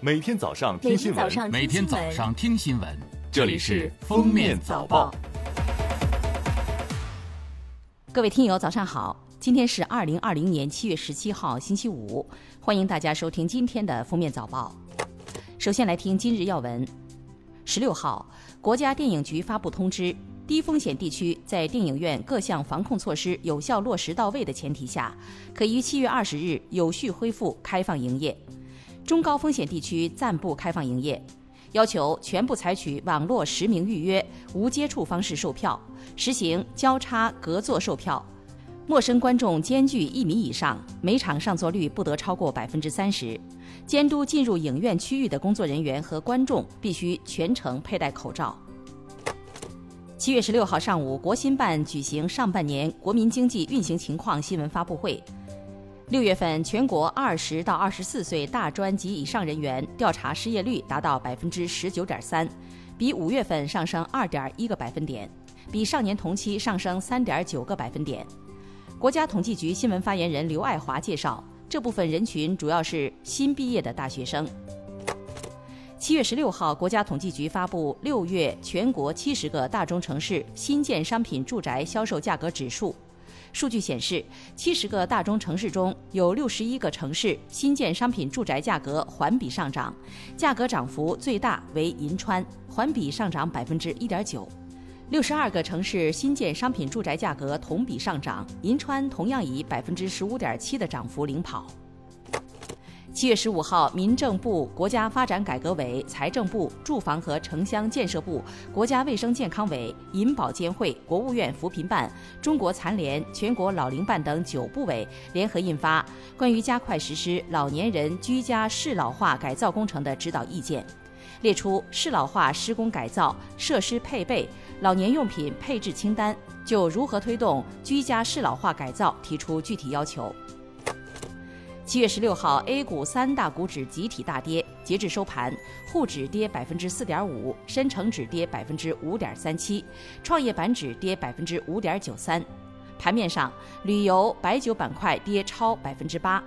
每天早上听新闻，每天早上听新闻，这里是《封面早报》。各位听友，早上好！今天是二零二零年七月十七号，星期五，欢迎大家收听今天的《封面早报》。首先来听今日要闻。十六号，国家电影局发布通知。低风险地区在电影院各项防控措施有效落实到位的前提下，可于七月二十日有序恢复开放营业；中高风险地区暂不开放营业，要求全部采取网络实名预约、无接触方式售票，实行交叉隔座售票，陌生观众间距一米以上，每场上座率不得超过百分之三十，监督进入影院区域的工作人员和观众必须全程佩戴口罩。七月十六号上午，国新办举行上半年国民经济运行情况新闻发布会。六月份，全国二十到二十四岁大专及以上人员调查失业率达到百分之十九点三，比五月份上升二点一个百分点，比上年同期上升三点九个百分点。国家统计局新闻发言人刘爱华介绍，这部分人群主要是新毕业的大学生。七月十六号，国家统计局发布六月全国七十个大中城市新建商品住宅销售价格指数。数据显示，七十个大中城市中有六十一个城市新建商品住宅价格环比上涨，价格涨幅最大为银川，环比上涨百分之一点九。六十二个城市新建商品住宅价格同比上涨，银川同样以百分之十五点七的涨幅领跑。七月十五号，民政部、国家发展改革委、财政部、住房和城乡建设部、国家卫生健康委、银保监会、国务院扶贫办、中国残联、全国老龄办等九部委联合印发《关于加快实施老年人居家适老化改造工程的指导意见》，列出适老化施工改造设施配备、老年用品配置清单，就如何推动居家适老化改造提出具体要求。七月十六号，A 股三大股指集体大跌，截至收盘，沪指跌百分之四点五，深成指跌百分之五点三七，创业板指跌百分之五点九三。盘面上，旅游、白酒板块跌超百分之八，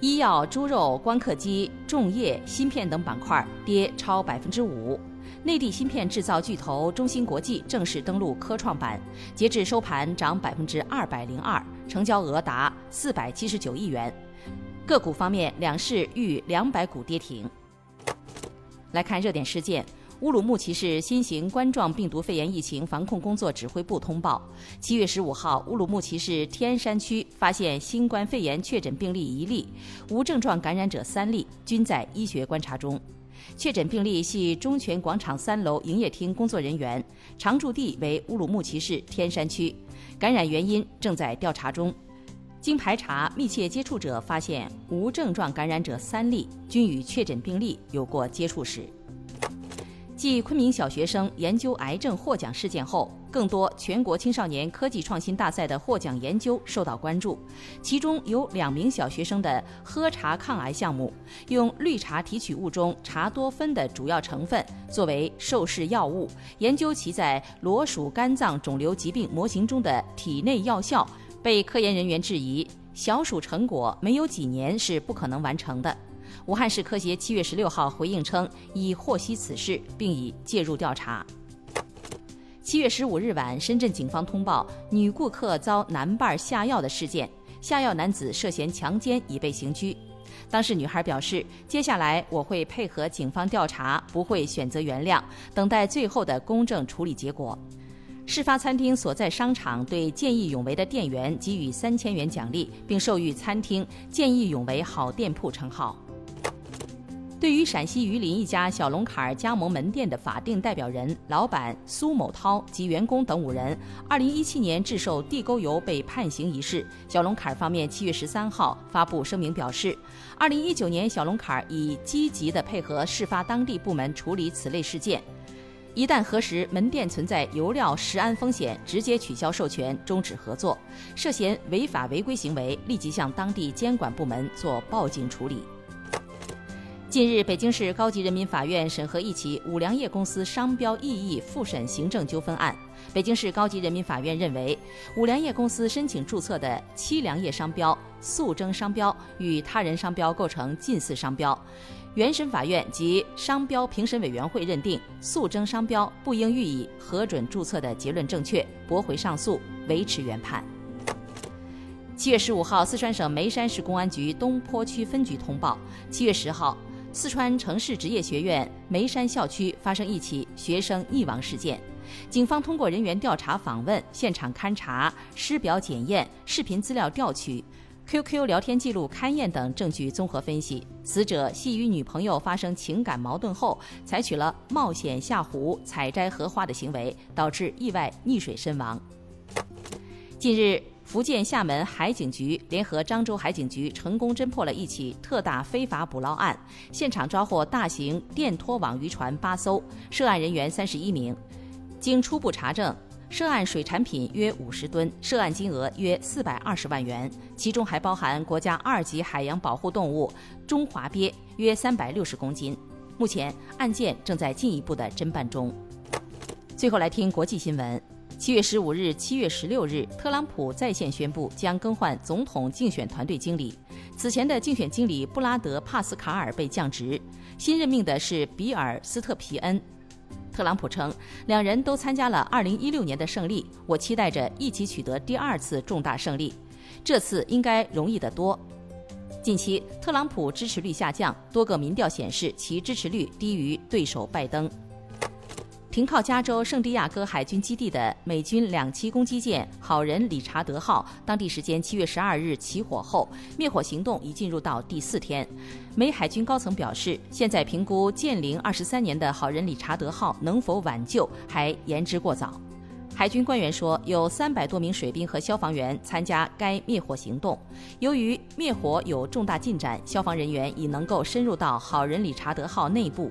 医药、猪肉、光刻机、重业、芯片等板块跌超百分之五。内地芯片制造巨头中芯国际正式登陆科创板，截至收盘涨百分之二百零二，成交额达四百七十九亿元。个股方面，两市逾两百股跌停。来看热点事件：乌鲁木齐市新型冠状病毒肺炎疫情防控工作指挥部通报，七月十五号，乌鲁木齐市天山区发现新冠肺炎确诊病例一例，无症状感染者三例，均在医学观察中。确诊病例系中泉广场三楼营业厅工作人员，常住地为乌鲁木齐市天山区，感染原因正在调查中。经排查，密切接触者发现无症状感染者三例，均与确诊病例有过接触史。继昆明小学生研究癌症获奖事件后，更多全国青少年科技创新大赛的获奖研究受到关注。其中有两名小学生的喝茶抗癌项目，用绿茶提取物中茶多酚的主要成分作为受试药物，研究其在裸鼠肝脏肿瘤疾病模型中的体内药效。被科研人员质疑，小鼠成果没有几年是不可能完成的。武汉市科协七月十六号回应称，已获悉此事，并已介入调查。七月十五日晚，深圳警方通报女顾客遭男伴下药的事件，下药男子涉嫌强奸，已被刑拘。当事女孩表示，接下来我会配合警方调查，不会选择原谅，等待最后的公正处理结果。事发餐厅所在商场对见义勇为的店员给予三千元奖励，并授予餐厅“见义勇为好店铺”称号。对于陕西榆林一家小龙坎儿加盟门店的法定代表人、老板苏某涛及员工等五人，二零一七年制售地沟油被判刑一事，小龙坎儿方面七月十三号发布声明表示，二零一九年小龙坎儿已积极地配合事发当地部门处理此类事件。一旦核实门店存在油料食安风险，直接取消授权，终止合作。涉嫌违法违规行为，立即向当地监管部门做报警处理。近日，北京市高级人民法院审核一起五粮液公司商标异议复审行政纠纷案。北京市高级人民法院认为，五粮液公司申请注册的七粮液商标、速蒸商标与他人商标构成近似商标。原审法院及商标评审委员会认定诉争商标不应予以核准注册的结论正确，驳回上诉，维持原判。七月十五号，四川省眉山市公安局东坡区分局通报：七月十号，四川城市职业学院眉山校区发生一起学生溺亡事件。警方通过人员调查、访问、现场勘查、尸表检验、视频资料调取、QQ 聊天记录勘验等证据综合分析，死者系与女朋友发生情感矛盾后，采取了冒险下湖采摘荷花的行为，导致意外溺水身亡。近日。福建厦门海警局联合漳州海警局成功侦破了一起特大非法捕捞案，现场抓获大型电拖网渔船八艘，涉案人员三十一名。经初步查证，涉案水产品约五十吨，涉案金额约四百二十万元，其中还包含国家二级海洋保护动物中华鳖约三百六十公斤。目前案件正在进一步的侦办中。最后来听国际新闻。七月十五日、七月十六日，特朗普在线宣布将更换总统竞选团队经理。此前的竞选经理布拉德·帕斯卡尔被降职，新任命的是比尔·斯特皮恩。特朗普称，两人都参加了2016年的胜利，我期待着一起取得第二次重大胜利，这次应该容易得多。近期，特朗普支持率下降，多个民调显示其支持率低于对手拜登。停靠加州圣地亚哥海军基地的美军两栖攻击舰“好人理查德号”，当地时间七月十二日起火后，灭火行动已进入到第四天。美海军高层表示，现在评估建龄二十三年的“好人理查德号”能否挽救还言之过早。海军官员说，有三百多名水兵和消防员参加该灭火行动。由于灭火有重大进展，消防人员已能够深入到“好人理查德号”内部。